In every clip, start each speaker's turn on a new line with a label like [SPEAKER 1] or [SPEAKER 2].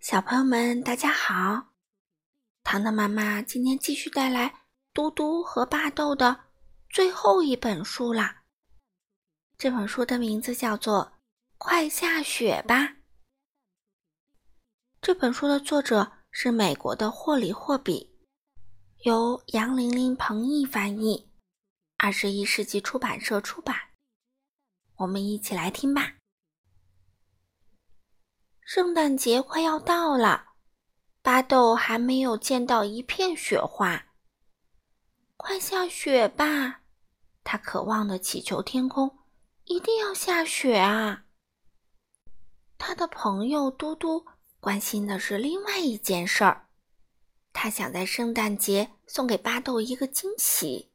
[SPEAKER 1] 小朋友们，大家好！糖糖妈妈今天继续带来嘟嘟和巴豆的最后一本书啦。这本书的名字叫做《快下雪吧》。这本书的作者是美国的霍里·霍比，由杨玲玲、彭毅翻译，二十一世纪出版社出版。我们一起来听吧。圣诞节快要到了，巴豆还没有见到一片雪花。快下雪吧！他渴望的祈求天空一定要下雪啊。他的朋友嘟嘟关心的是另外一件事儿，他想在圣诞节送给巴豆一个惊喜，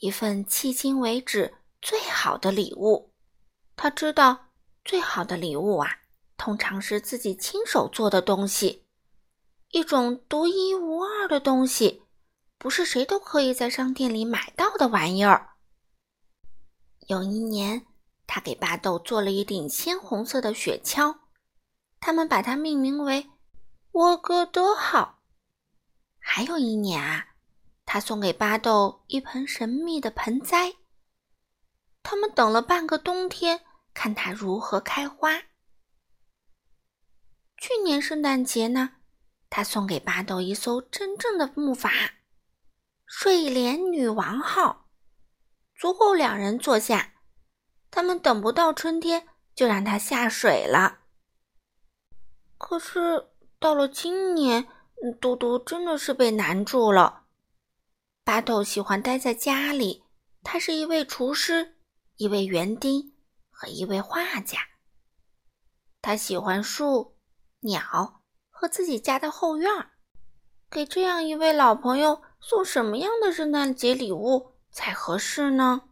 [SPEAKER 1] 一份迄今为止最好的礼物。他知道，最好的礼物啊。通常是自己亲手做的东西，一种独一无二的东西，不是谁都可以在商店里买到的玩意儿。有一年，他给巴豆做了一顶鲜红色的雪橇，他们把它命名为“沃戈多号”。还有一年啊，他送给巴豆一盆神秘的盆栽，他们等了半个冬天，看它如何开花。去年圣诞节呢，他送给巴豆一艘真正的木筏——睡莲女王号，足够两人坐下。他们等不到春天，就让它下水了。可是到了今年，嘟嘟真的是被难住了。巴豆喜欢待在家里，他是一位厨师，一位园丁和一位画家。他喜欢树。鸟和自己家的后院儿，给这样一位老朋友送什么样的圣诞节礼物才合适呢？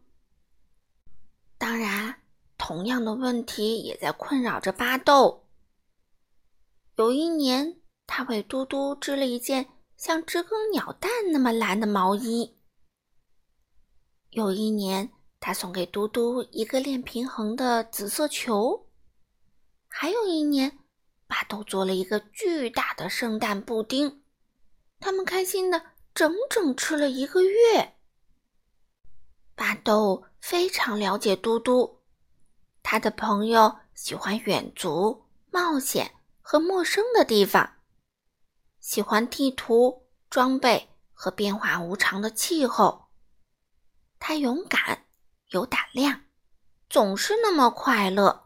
[SPEAKER 1] 当然，同样的问题也在困扰着巴豆。有一年，他为嘟嘟织了一件像知更鸟蛋那么蓝的毛衣；有一年，他送给嘟嘟一个练平衡的紫色球；还有一年。巴豆做了一个巨大的圣诞布丁，他们开心的整整吃了一个月。巴豆非常了解嘟嘟，他的朋友喜欢远足、冒险和陌生的地方，喜欢地图、装备和变化无常的气候。他勇敢、有胆量，总是那么快乐。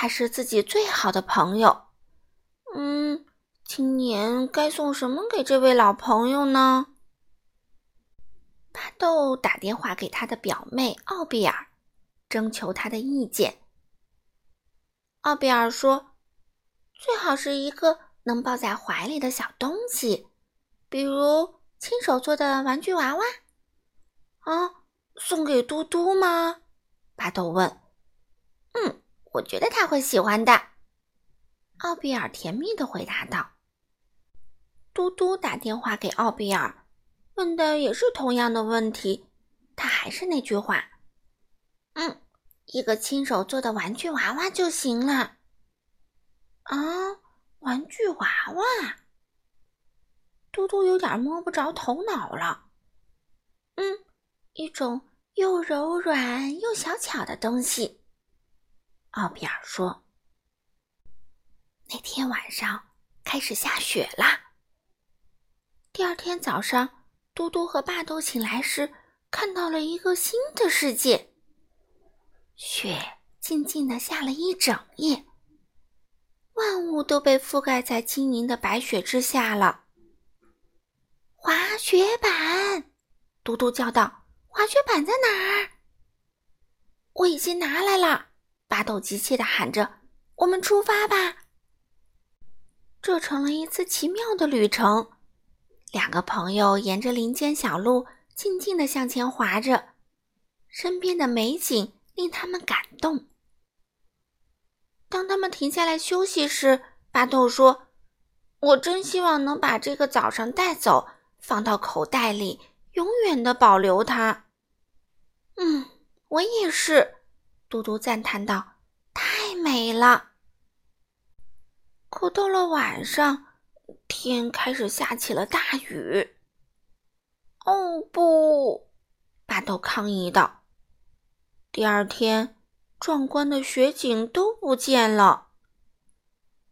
[SPEAKER 1] 他是自己最好的朋友。嗯，今年该送什么给这位老朋友呢？巴豆打电话给他的表妹奥比尔，征求他的意见。奥比尔说：“最好是一个能抱在怀里的小东西，比如亲手做的玩具娃娃。”啊，送给嘟嘟吗？巴豆问。嗯。我觉得他会喜欢的，奥比尔甜蜜的回答道。嘟嘟打电话给奥比尔，问的也是同样的问题。他还是那句话：“嗯，一个亲手做的玩具娃娃就行了。”啊，玩具娃娃！嘟嘟有点摸不着头脑了。嗯，一种又柔软又小巧的东西。奥比尔说：“那天晚上开始下雪啦。第二天早上，嘟嘟和霸都醒来时，看到了一个新的世界。雪静静的下了一整夜，万物都被覆盖在晶莹的白雪之下了。滑雪板，嘟嘟叫道：‘滑雪板在哪儿？’我已经拿来了。”巴豆急切地喊着：“我们出发吧！”这成了一次奇妙的旅程。两个朋友沿着林间小路静静地向前滑着，身边的美景令他们感动。当他们停下来休息时，巴豆说：“我真希望能把这个早上带走，放到口袋里，永远的保留它。”“嗯，我也是。”嘟嘟赞叹道：“太美了！”可到了晚上，天开始下起了大雨。哦不！巴豆抗议道。第二天，壮观的雪景都不见了。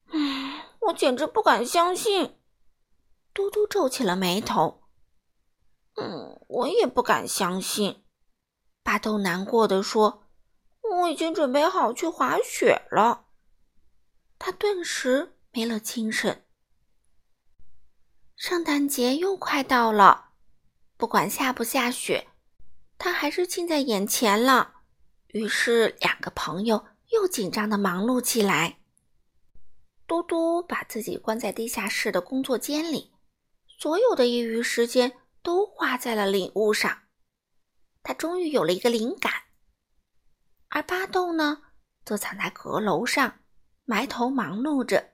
[SPEAKER 1] 唉，我简直不敢相信。嘟嘟皱起了眉头。嗯，我也不敢相信。巴豆难过的说：“我已经准备好去滑雪了。”他顿时没了精神。圣诞节又快到了，不管下不下雪，他还是近在眼前了。于是，两个朋友又紧张的忙碌起来。嘟嘟把自己关在地下室的工作间里，所有的业余时间都花在了礼物上。他终于有了一个灵感。而巴豆呢，则藏在阁楼上。埋头忙碌着。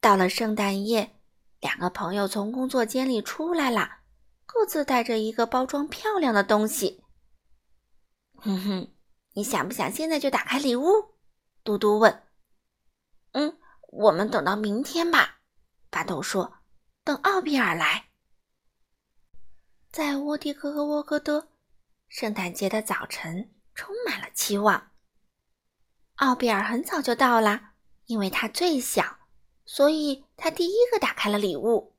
[SPEAKER 1] 到了圣诞夜，两个朋友从工作间里出来了，各自带着一个包装漂亮的东西。哼哼，你想不想现在就打开礼物？嘟嘟问。嗯，我们等到明天吧。巴豆说：“等奥比尔来。”在沃蒂克和沃格德，圣诞节的早晨充满了期望。奥比尔很早就到了，因为他最小，所以他第一个打开了礼物。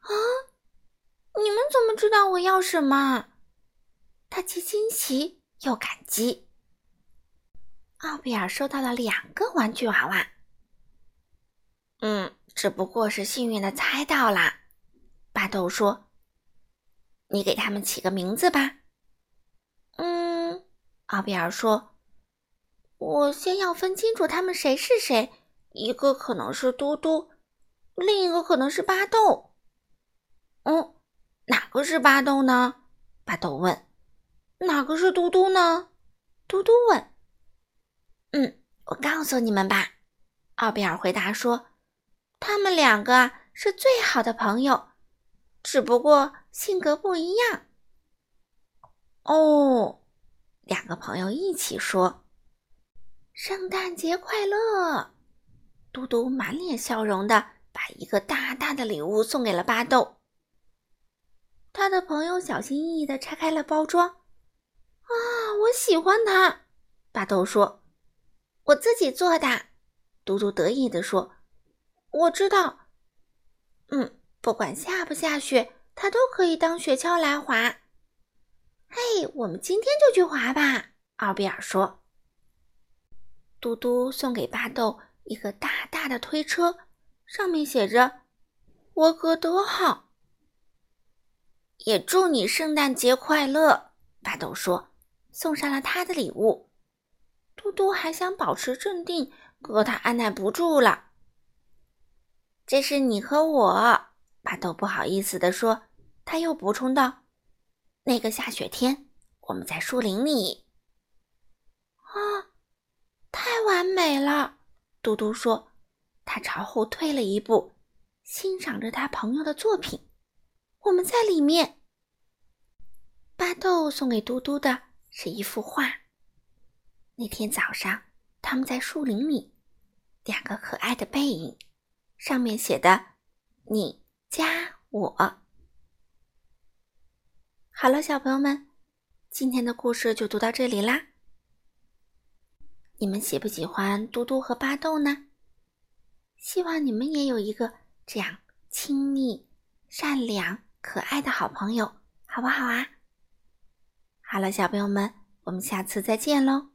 [SPEAKER 1] 啊！你们怎么知道我要什么？他既惊奇又感激。奥比尔收到了两个玩具娃娃。嗯，只不过是幸运的猜到了。巴豆说：“你给他们起个名字吧。”嗯，奥比尔说。我先要分清楚他们谁是谁，一个可能是嘟嘟，另一个可能是巴豆。嗯，哪个是巴豆呢？巴豆问。哪个是嘟嘟呢？嘟嘟问。嗯，我告诉你们吧，奥比尔回答说，他们两个是最好的朋友，只不过性格不一样。哦，两个朋友一起说。圣诞节快乐！嘟嘟满脸笑容的把一个大大的礼物送给了巴豆。他的朋友小心翼翼的拆开了包装。啊，我喜欢它！巴豆说：“我自己做的。”嘟嘟得意的说：“我知道。”嗯，不管下不下雪，它都可以当雪橇来滑。嘿，我们今天就去滑吧！奥比尔说。嘟嘟送给巴豆一个大大的推车，上面写着“沃格多号”。也祝你圣诞节快乐，巴豆说，送上了他的礼物。嘟嘟还想保持镇定，可他按耐不住了。这是你和我，巴豆不好意思地说。他又补充道：“那个下雪天，我们在树林里。”啊。太完美了，嘟嘟说。他朝后退了一步，欣赏着他朋友的作品。我们在里面。巴豆送给嘟嘟的是一幅画。那天早上，他们在树林里，两个可爱的背影，上面写的“你加我”。好了，小朋友们，今天的故事就读到这里啦。你们喜不喜欢嘟嘟和巴豆呢？希望你们也有一个这样亲密、善良、可爱的好朋友，好不好啊？好了，小朋友们，我们下次再见喽。